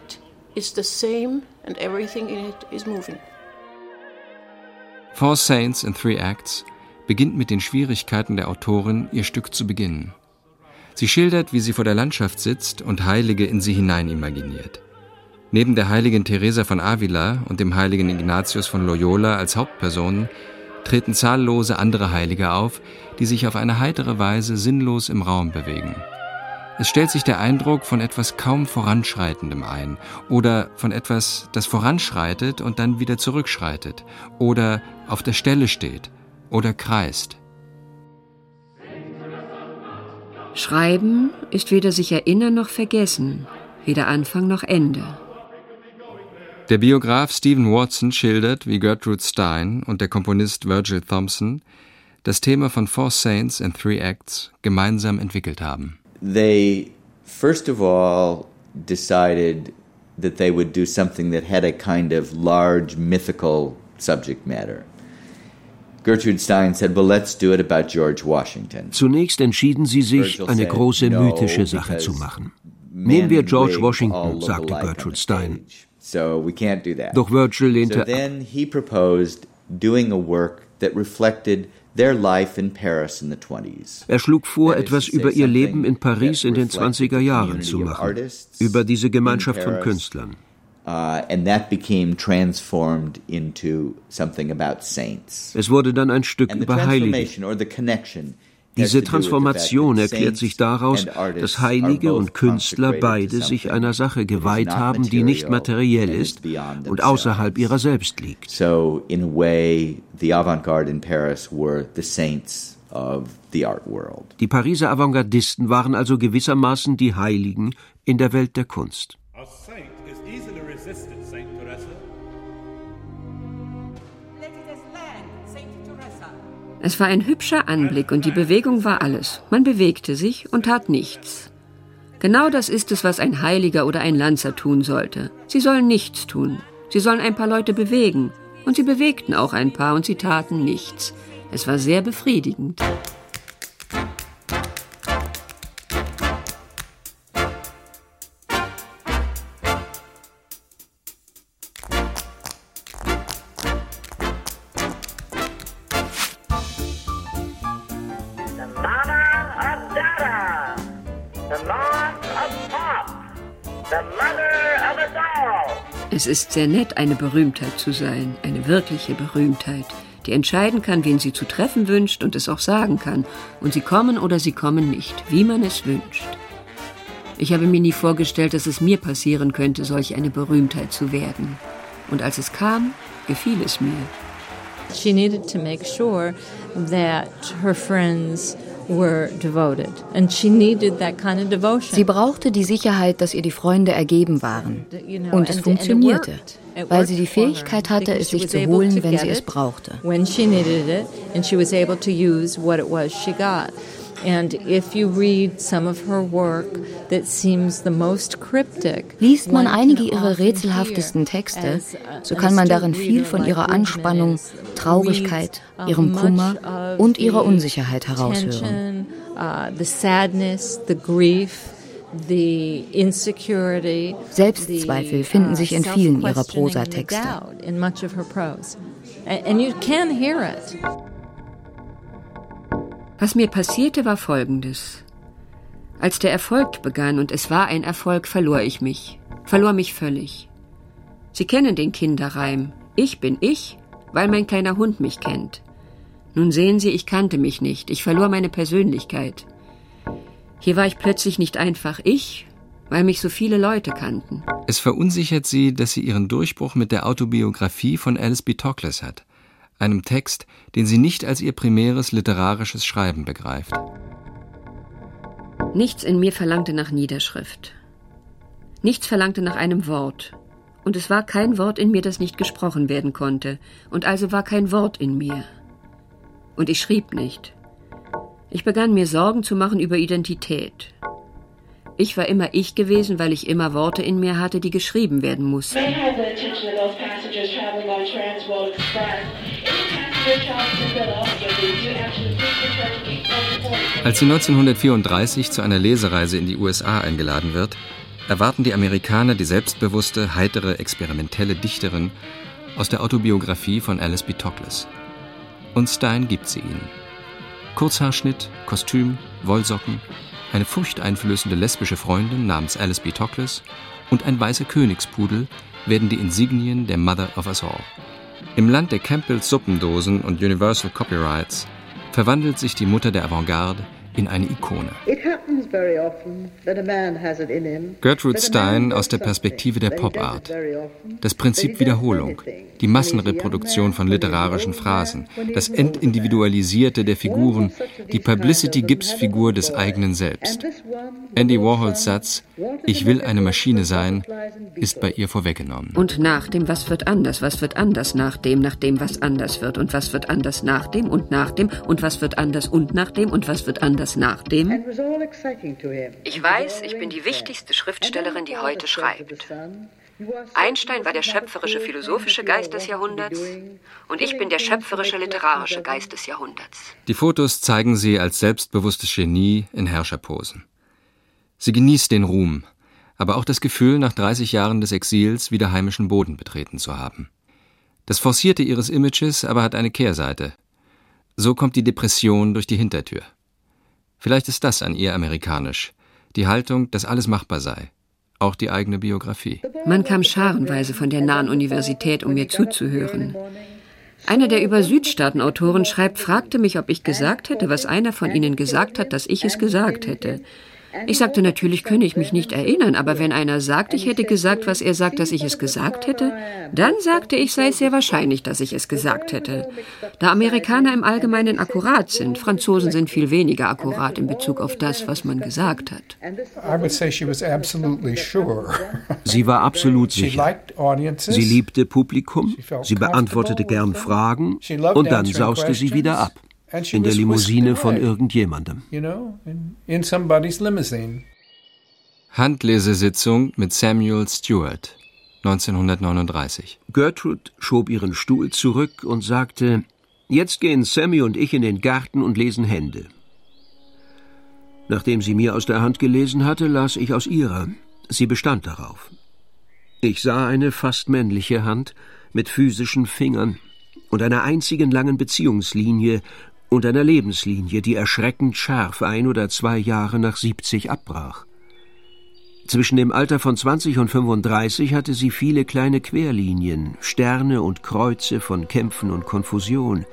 is the same and everything in it is moving. Four Saints in Three Acts beginnt mit den Schwierigkeiten der Autorin, ihr Stück zu beginnen. Sie schildert, wie sie vor der Landschaft sitzt und Heilige in sie hinein imaginiert. Neben der heiligen Teresa von Avila und dem heiligen Ignatius von Loyola als Hauptpersonen treten zahllose andere Heilige auf, die sich auf eine heitere Weise sinnlos im Raum bewegen. Es stellt sich der Eindruck von etwas kaum Voranschreitendem ein oder von etwas, das voranschreitet und dann wieder zurückschreitet oder auf der Stelle steht oder kreist. Schreiben ist weder sich erinnern noch vergessen, weder Anfang noch Ende. Der Biograf Stephen Watson schildert, wie Gertrude Stein und der Komponist Virgil Thompson das Thema von Four Saints and Three Acts gemeinsam entwickelt haben. They first of all decided that they would do something that had a kind of large mythical subject matter. Gertrude Stein said, well, let's do it about George Washington. Zunächst entschieden sie sich, eine große mythische Sache zu machen. Nehmen wir George Washington, sagte Gertrude Stein. So we can't do that. Doch Virgil lehnte ab. Er schlug vor, etwas über ihr Leben in Paris in den 20er Jahren zu machen, über diese Gemeinschaft von Künstlern. Uh, es wurde dann ein Stück über Heiligen. Diese Transformation erklärt sich daraus, dass Heilige und Künstler beide sich einer Sache geweiht haben, die nicht materiell ist und außerhalb ihrer selbst liegt. So in a way the avant-garde in Paris were the saints Die Pariser Avantgardisten waren also gewissermaßen die Heiligen in der Welt der Kunst. Es war ein hübscher Anblick und die Bewegung war alles. Man bewegte sich und tat nichts. Genau das ist es, was ein Heiliger oder ein Lanzer tun sollte. Sie sollen nichts tun. Sie sollen ein paar Leute bewegen. Und sie bewegten auch ein paar und sie taten nichts. Es war sehr befriedigend. Ist sehr nett, eine Berühmtheit zu sein, eine wirkliche Berühmtheit, die entscheiden kann, wen sie zu treffen wünscht und es auch sagen kann. Und sie kommen oder sie kommen nicht, wie man es wünscht. Ich habe mir nie vorgestellt, dass es mir passieren könnte, solch eine Berühmtheit zu werden. Und als es kam, gefiel es mir. She needed to make sure that her friends Sie brauchte die Sicherheit, dass ihr die Freunde ergeben waren. Und es funktionierte, weil sie die Fähigkeit hatte, es sich zu holen, wenn sie es brauchte. Liest man einige ihrer rätselhaftesten Texte, so kann man darin viel von ihrer Anspannung, Traurigkeit, ihrem Kummer und ihrer Unsicherheit heraushören. Uh, Selbstzweifel finden sich in uh, vielen ihrer Prosatexte. Was mir passierte, war Folgendes. Als der Erfolg begann, und es war ein Erfolg, verlor ich mich, verlor mich völlig. Sie kennen den Kinderreim. Ich bin ich, weil mein kleiner Hund mich kennt. Nun sehen Sie, ich kannte mich nicht, ich verlor meine Persönlichkeit. Hier war ich plötzlich nicht einfach ich, weil mich so viele Leute kannten. Es verunsichert sie, dass sie ihren Durchbruch mit der Autobiografie von Alice B. Toklas hat einem Text, den sie nicht als ihr primäres literarisches Schreiben begreift. Nichts in mir verlangte nach Niederschrift. Nichts verlangte nach einem Wort. Und es war kein Wort in mir, das nicht gesprochen werden konnte. Und also war kein Wort in mir. Und ich schrieb nicht. Ich begann mir Sorgen zu machen über Identität. Ich war immer ich gewesen, weil ich immer Worte in mir hatte, die geschrieben werden mussten. Als sie 1934 zu einer Lesereise in die USA eingeladen wird, erwarten die Amerikaner die selbstbewusste, heitere, experimentelle Dichterin aus der Autobiografie von Alice B. Toklas. Und Stein gibt sie ihnen. Kurzhaarschnitt, Kostüm, Wollsocken, eine furchteinflößende lesbische Freundin namens Alice B. Toklas und ein weißer Königspudel werden die Insignien der Mother of Us All. Im Land der Campbells Suppendosen und Universal Copyrights verwandelt sich die Mutter der Avantgarde in eine Ikone. Gertrude Stein aus der Perspektive der Pop-Art. Das Prinzip Wiederholung, die Massenreproduktion von literarischen Phrasen, das Entindividualisierte der Figuren, die Publicity-Gips-Figur des eigenen Selbst. Andy Warhols Satz, ich will eine Maschine sein, ist bei ihr vorweggenommen. Und nach dem, was wird anders, was wird anders nach dem, nach dem, was anders wird, und was wird anders nach dem und nach dem, und was wird anders und nach dem, und was wird anders nach dem. Ich weiß, ich bin die wichtigste Schriftstellerin, die heute schreibt. Einstein war der schöpferische philosophische Geist des Jahrhunderts und ich bin der schöpferische literarische Geist des Jahrhunderts. Die Fotos zeigen sie als selbstbewusstes Genie in Herrscherposen. Sie genießt den Ruhm, aber auch das Gefühl, nach 30 Jahren des Exils wieder heimischen Boden betreten zu haben. Das Forcierte ihres Images aber hat eine Kehrseite. So kommt die Depression durch die Hintertür. Vielleicht ist das an ihr amerikanisch, die Haltung, dass alles machbar sei, auch die eigene Biografie. Man kam scharenweise von der nahen Universität, um mir zuzuhören. Einer der über Südstaaten-Autoren schreibt, fragte mich, ob ich gesagt hätte, was einer von ihnen gesagt hat, dass ich es gesagt hätte. Ich sagte, natürlich könne ich mich nicht erinnern, aber wenn einer sagt, ich hätte gesagt, was er sagt, dass ich es gesagt hätte, dann sagte ich, sei es sehr wahrscheinlich, dass ich es gesagt hätte. Da Amerikaner im Allgemeinen akkurat sind, Franzosen sind viel weniger akkurat in Bezug auf das, was man gesagt hat. Sie war absolut sicher. Sie liebte Publikum, sie beantwortete gern Fragen. und dann sauste sie wieder ab in der Limousine von irgendjemandem. Handlesesitzung mit Samuel Stewart 1939. Gertrude schob ihren Stuhl zurück und sagte, Jetzt gehen Sammy und ich in den Garten und lesen Hände. Nachdem sie mir aus der Hand gelesen hatte, las ich aus ihrer. Sie bestand darauf. Ich sah eine fast männliche Hand mit physischen Fingern und einer einzigen langen Beziehungslinie und einer Lebenslinie, die erschreckend scharf ein oder zwei Jahre nach 70 abbrach. Zwischen dem Alter von 20 und 35 hatte sie viele kleine Querlinien, Sterne und Kreuze von Kämpfen und Konfusion,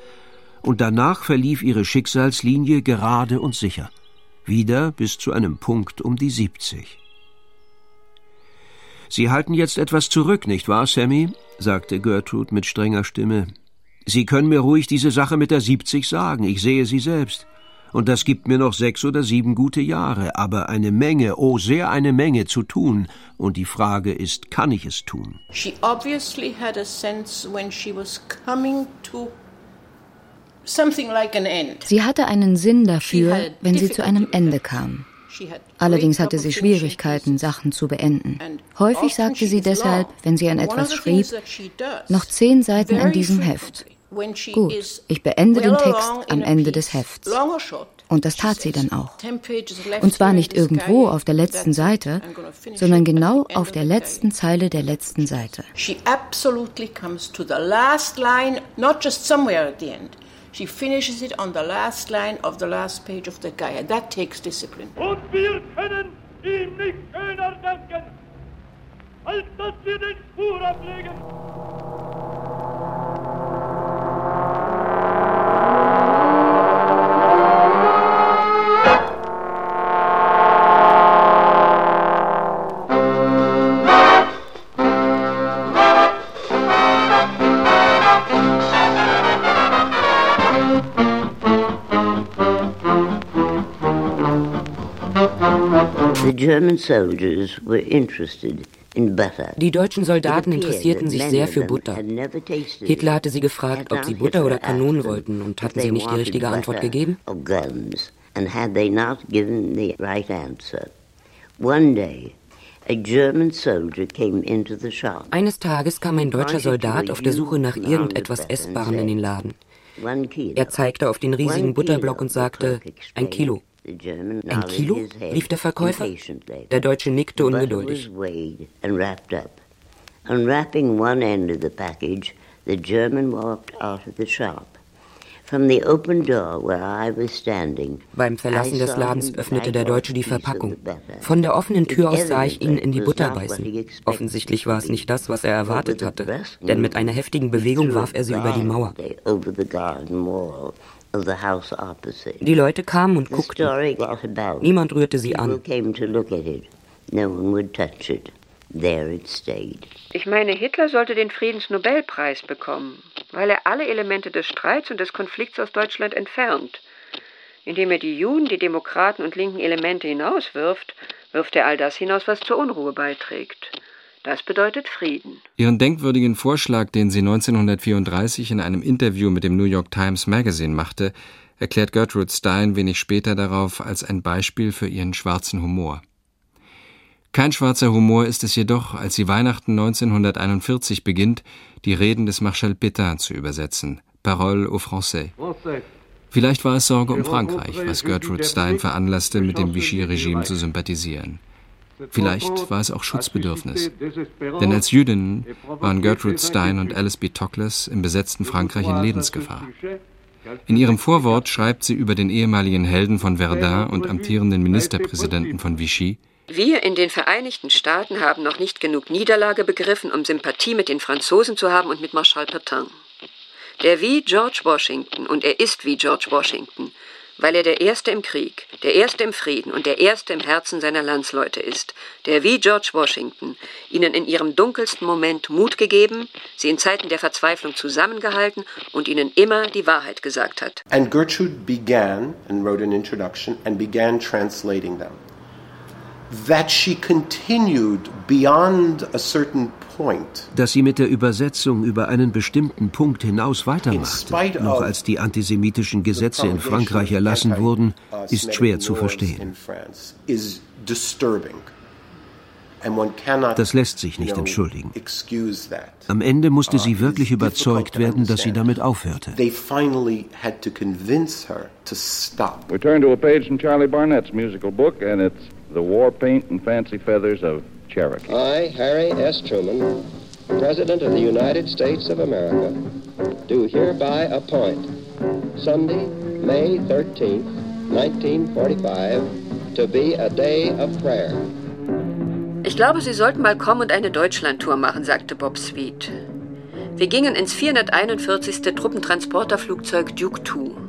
und danach verlief ihre Schicksalslinie gerade und sicher, wieder bis zu einem Punkt um die 70. Sie halten jetzt etwas zurück, nicht wahr, Sammy? sagte Gertrude mit strenger Stimme. Sie können mir ruhig diese Sache mit der 70 sagen, ich sehe sie selbst. Und das gibt mir noch sechs oder sieben gute Jahre, aber eine Menge, oh sehr eine Menge zu tun. Und die Frage ist, kann ich es tun? She obviously had a sense when she was coming to Sie hatte einen Sinn dafür, wenn sie zu einem Ende kam. Allerdings hatte sie Schwierigkeiten, Sachen zu beenden. Häufig sagte sie deshalb, wenn sie an etwas schrieb, noch zehn Seiten in diesem Heft. Gut, ich beende den Text am Ende des Hefts. Und das tat sie dann auch. Und zwar nicht irgendwo auf der letzten Seite, sondern genau auf der letzten Zeile der letzten Seite. She absolutely comes to the last line, not just somewhere at the end. She finishes it on the last line of the last page of the Gaia. That takes discipline. Und wir können ihm nicht schöner danken, als dass wir den Spur ablegen. Die deutschen Soldaten interessierten sich sehr für Butter. Hitler hatte sie gefragt, ob sie Butter oder Kanonen wollten und hatten sie nicht die richtige Antwort gegeben? One day, eines Tages kam ein deutscher Soldat auf der Suche nach irgendetwas Essbarem in den Laden. Er zeigte auf den riesigen Butterblock und sagte, ein Kilo. Ein Kilo? rief der Verkäufer. Der Deutsche nickte ungeduldig. Unwrapping one end of the package, the German walked out of the shop. Beim Verlassen des Ladens öffnete der Deutsche die Verpackung. Von der offenen Tür aus sah ich ihn in die Butter beißen. Offensichtlich war es nicht das, was er erwartet hatte, denn mit einer heftigen Bewegung warf er sie über die Mauer. Die Leute kamen und guckten. Niemand rührte sie an. Ich meine, Hitler sollte den Friedensnobelpreis bekommen, weil er alle Elemente des Streits und des Konflikts aus Deutschland entfernt. Indem er die Juden, die Demokraten und linken Elemente hinauswirft, wirft er all das hinaus, was zur Unruhe beiträgt. Das bedeutet Frieden. Ihren denkwürdigen Vorschlag, den sie 1934 in einem Interview mit dem New York Times Magazine machte, erklärt Gertrude Stein wenig später darauf als ein Beispiel für ihren schwarzen Humor. Kein schwarzer Humor ist es jedoch, als sie Weihnachten 1941 beginnt, die Reden des Marschall Pétain zu übersetzen. Parole aux Français. Vielleicht war es Sorge um Frankreich, was Gertrude Stein veranlasste, mit dem Vichy-Regime zu sympathisieren. Vielleicht war es auch Schutzbedürfnis. Denn als Jüdinnen waren Gertrude Stein und Alice B. Toklas im besetzten Frankreich in Lebensgefahr. In ihrem Vorwort schreibt sie über den ehemaligen Helden von Verdun und amtierenden Ministerpräsidenten von Vichy, wir in den Vereinigten Staaten haben noch nicht genug Niederlage begriffen, um Sympathie mit den Franzosen zu haben und mit Marschall Pétain. Der wie George Washington, und er ist wie George Washington, weil er der Erste im Krieg, der Erste im Frieden und der Erste im Herzen seiner Landsleute ist, der wie George Washington ihnen in ihrem dunkelsten Moment Mut gegeben, sie in Zeiten der Verzweiflung zusammengehalten und ihnen immer die Wahrheit gesagt hat. And Gertrude began and wrote an introduction and began translating them that she continued beyond a certain. Dass sie mit der Übersetzung über einen bestimmten Punkt hinaus weitermachte, noch als die antisemitischen Gesetze in Frankreich erlassen wurden, ist schwer zu verstehen. Das lässt sich nicht entschuldigen. Am Ende musste sie uh, wirklich überzeugt werden, dass sie damit aufhörte. We turn to a page in Charlie Barnett's musical book and it's The War Paint and Fancy Feathers of Cherokee. I, Harry S. Truman, President of the United States of America, do hereby appoint Sunday, May 13, 1945, to be a day of prayer. Ich glaube, Sie sollten mal kommen und eine Deutschlandtour machen, sagte Bob Sweet. Wir gingen ins 441. Truppentransporterflugzeug Duke II.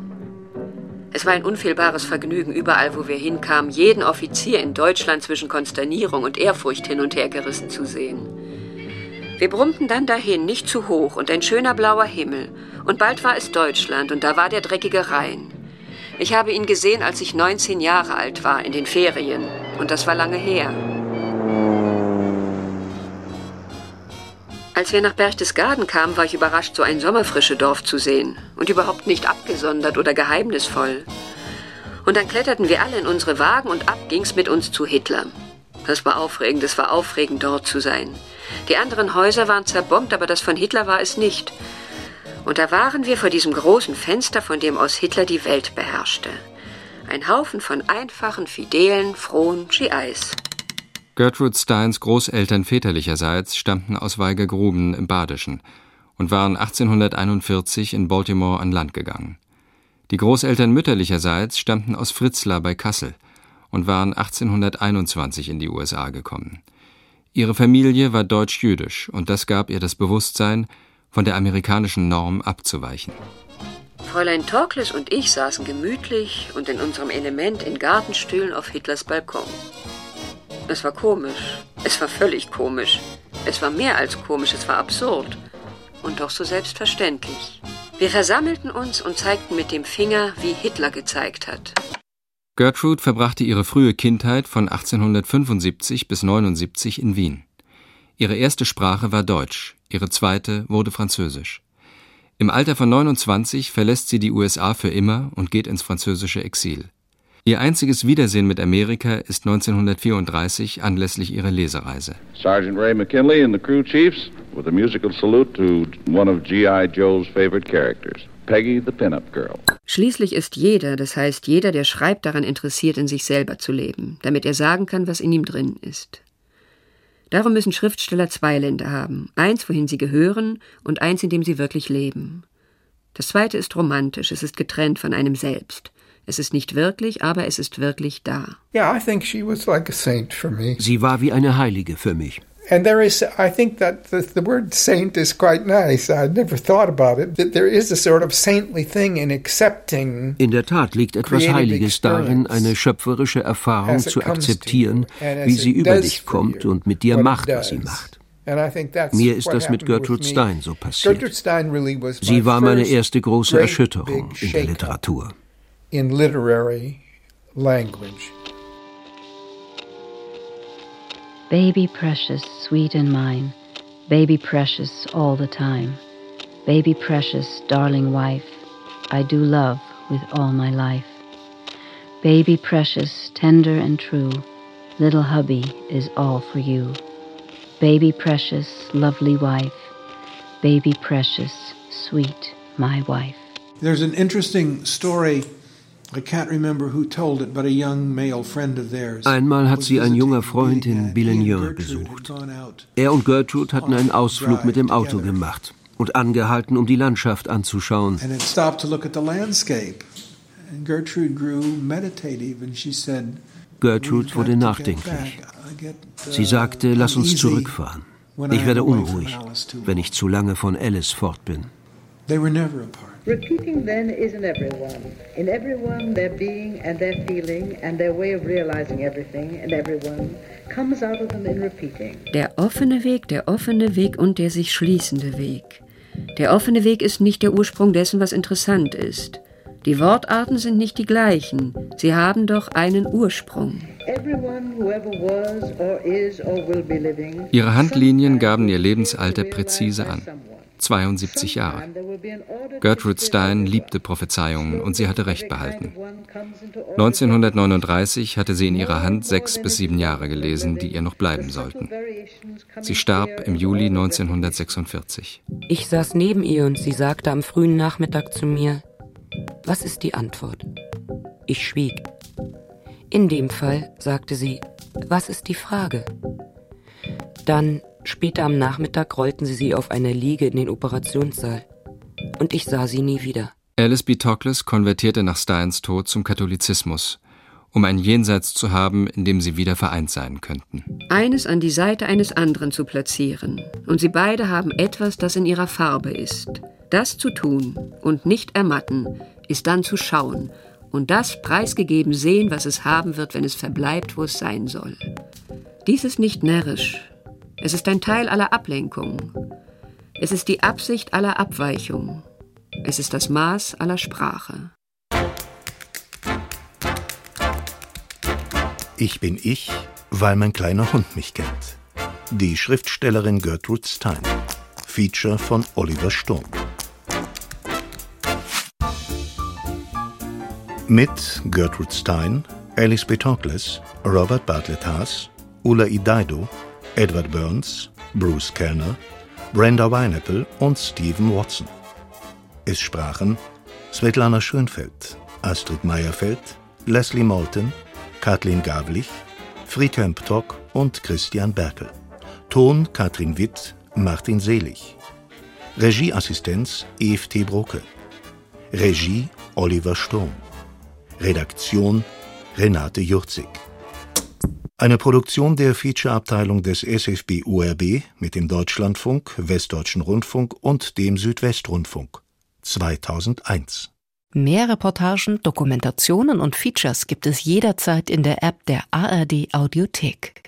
Es war ein unfehlbares Vergnügen, überall, wo wir hinkamen, jeden Offizier in Deutschland zwischen Konsternierung und Ehrfurcht hin und her gerissen zu sehen. Wir brummten dann dahin, nicht zu hoch und ein schöner blauer Himmel. Und bald war es Deutschland und da war der dreckige Rhein. Ich habe ihn gesehen, als ich 19 Jahre alt war, in den Ferien. Und das war lange her. Als wir nach Berchtesgaden kamen, war ich überrascht, so ein sommerfrische Dorf zu sehen und überhaupt nicht abgesondert oder geheimnisvoll. Und dann kletterten wir alle in unsere Wagen und ab ging's mit uns zu Hitler. Das war aufregend, es war aufregend, dort zu sein. Die anderen Häuser waren zerbombt, aber das von Hitler war es nicht. Und da waren wir vor diesem großen Fenster, von dem aus Hitler die Welt beherrschte. Ein Haufen von einfachen, fidelen, frohen GIs. Gertrude Steins Großeltern väterlicherseits stammten aus Weigergruben im Badischen und waren 1841 in Baltimore an Land gegangen. Die Großeltern mütterlicherseits stammten aus Fritzlar bei Kassel und waren 1821 in die USA gekommen. Ihre Familie war deutsch-jüdisch und das gab ihr das Bewusstsein, von der amerikanischen Norm abzuweichen. Fräulein Torkles und ich saßen gemütlich und in unserem Element in Gartenstühlen auf Hitlers Balkon. Es war komisch. Es war völlig komisch. Es war mehr als komisch, es war absurd. Und doch so selbstverständlich. Wir versammelten uns und zeigten mit dem Finger, wie Hitler gezeigt hat. Gertrude verbrachte ihre frühe Kindheit von 1875 bis 79 in Wien. Ihre erste Sprache war Deutsch, ihre zweite wurde Französisch. Im Alter von 29 verlässt sie die USA für immer und geht ins französische Exil. Ihr einziges Wiedersehen mit Amerika ist 1934 anlässlich ihrer Lesereise. Sergeant Ray McKinley and the crew chiefs with a musical salute to one of G.I. Joe's favorite characters, Peggy the Pinup Girl. Schließlich ist jeder, das heißt jeder, der schreibt, daran interessiert, in sich selber zu leben, damit er sagen kann, was in ihm drin ist. Darum müssen Schriftsteller zwei Länder haben, eins, wohin sie gehören, und eins, in dem sie wirklich leben. Das zweite ist romantisch, es ist getrennt von einem selbst. Es ist nicht wirklich, aber es ist wirklich da. Yeah, I think she was like a saint for me. Sie war wie eine Heilige für mich. And there is, I think that the, the word saint is quite nice. I never thought about it. That there is a sort of saintly thing in accepting. In der Tat liegt etwas Heiliges darin, eine schöpferische Erfahrung zu akzeptieren, wie sie über dich kommt und mit dir macht, was sie macht. Mir ist das mit Gertrude Stein so passiert. Sie war meine erste große Erschütterung in der Literatur in literary language. Baby precious, sweet and mine, baby precious all the time, baby precious, darling wife, I do love with all my life. Baby precious, tender and true, little hubby is all for you. Baby precious, lovely wife, baby precious, sweet my wife. There's an interesting story Einmal hat sie ein junger Freund in Villeneuve besucht. Er und Gertrude hatten einen Ausflug mit dem Auto gemacht und angehalten, um die Landschaft anzuschauen. Gertrude wurde nachdenklich. Sie sagte, lass uns zurückfahren. Ich werde unruhig, wenn ich zu lange von Alice fort bin. They were never apart. Repeating then is in everyone. In everyone, their being and their feeling and their way of realizing everything and everyone comes out of them in repeating. Der offene Weg, der offene Weg und der sich schließende Weg. Der offene Weg ist nicht der Ursprung dessen, was interessant ist. Die Wortarten sind nicht die gleichen, sie haben doch einen Ursprung. Ihre Handlinien gaben ihr Lebensalter präzise an. 72 Jahre. Gertrude Stein liebte Prophezeiungen und sie hatte recht behalten. 1939 hatte sie in ihrer Hand sechs bis sieben Jahre gelesen, die ihr noch bleiben sollten. Sie starb im Juli 1946. Ich saß neben ihr und sie sagte am frühen Nachmittag zu mir, was ist die Antwort? Ich schwieg. In dem Fall sagte sie, was ist die Frage? Dann Später am Nachmittag rollten sie sie auf einer Liege in den Operationssaal. Und ich sah sie nie wieder. Alice B. Toklas konvertierte nach Steins Tod zum Katholizismus, um ein Jenseits zu haben, in dem sie wieder vereint sein könnten. Eines an die Seite eines anderen zu platzieren. Und sie beide haben etwas, das in ihrer Farbe ist. Das zu tun und nicht ermatten, ist dann zu schauen und das preisgegeben sehen, was es haben wird, wenn es verbleibt, wo es sein soll. Dies ist nicht närrisch, es ist ein Teil aller Ablenkung. Es ist die Absicht aller Abweichung. Es ist das Maß aller Sprache. Ich bin ich, weil mein kleiner Hund mich kennt. Die Schriftstellerin Gertrude Stein. Feature von Oliver Sturm. Mit Gertrude Stein, Alice B. Talkless, Robert Bartlett Haas, Ulla Idaido, Edward Burns, Bruce Kellner, Brenda Wineapple und Stephen Watson. Es sprachen Svetlana Schönfeld, Astrid Meyerfeld, Leslie Moulton, Kathleen Gavlich, Friedhelm Ptock und Christian Berkel. Ton Katrin Witt, Martin Selig. Regieassistenz Eve T. Brocke. Regie Oliver Sturm. Redaktion Renate Jurzig. Eine Produktion der Feature-Abteilung des SFB URB mit dem Deutschlandfunk, Westdeutschen Rundfunk und dem Südwestrundfunk 2001. Mehr Reportagen, Dokumentationen und Features gibt es jederzeit in der App der ARD Audiothek.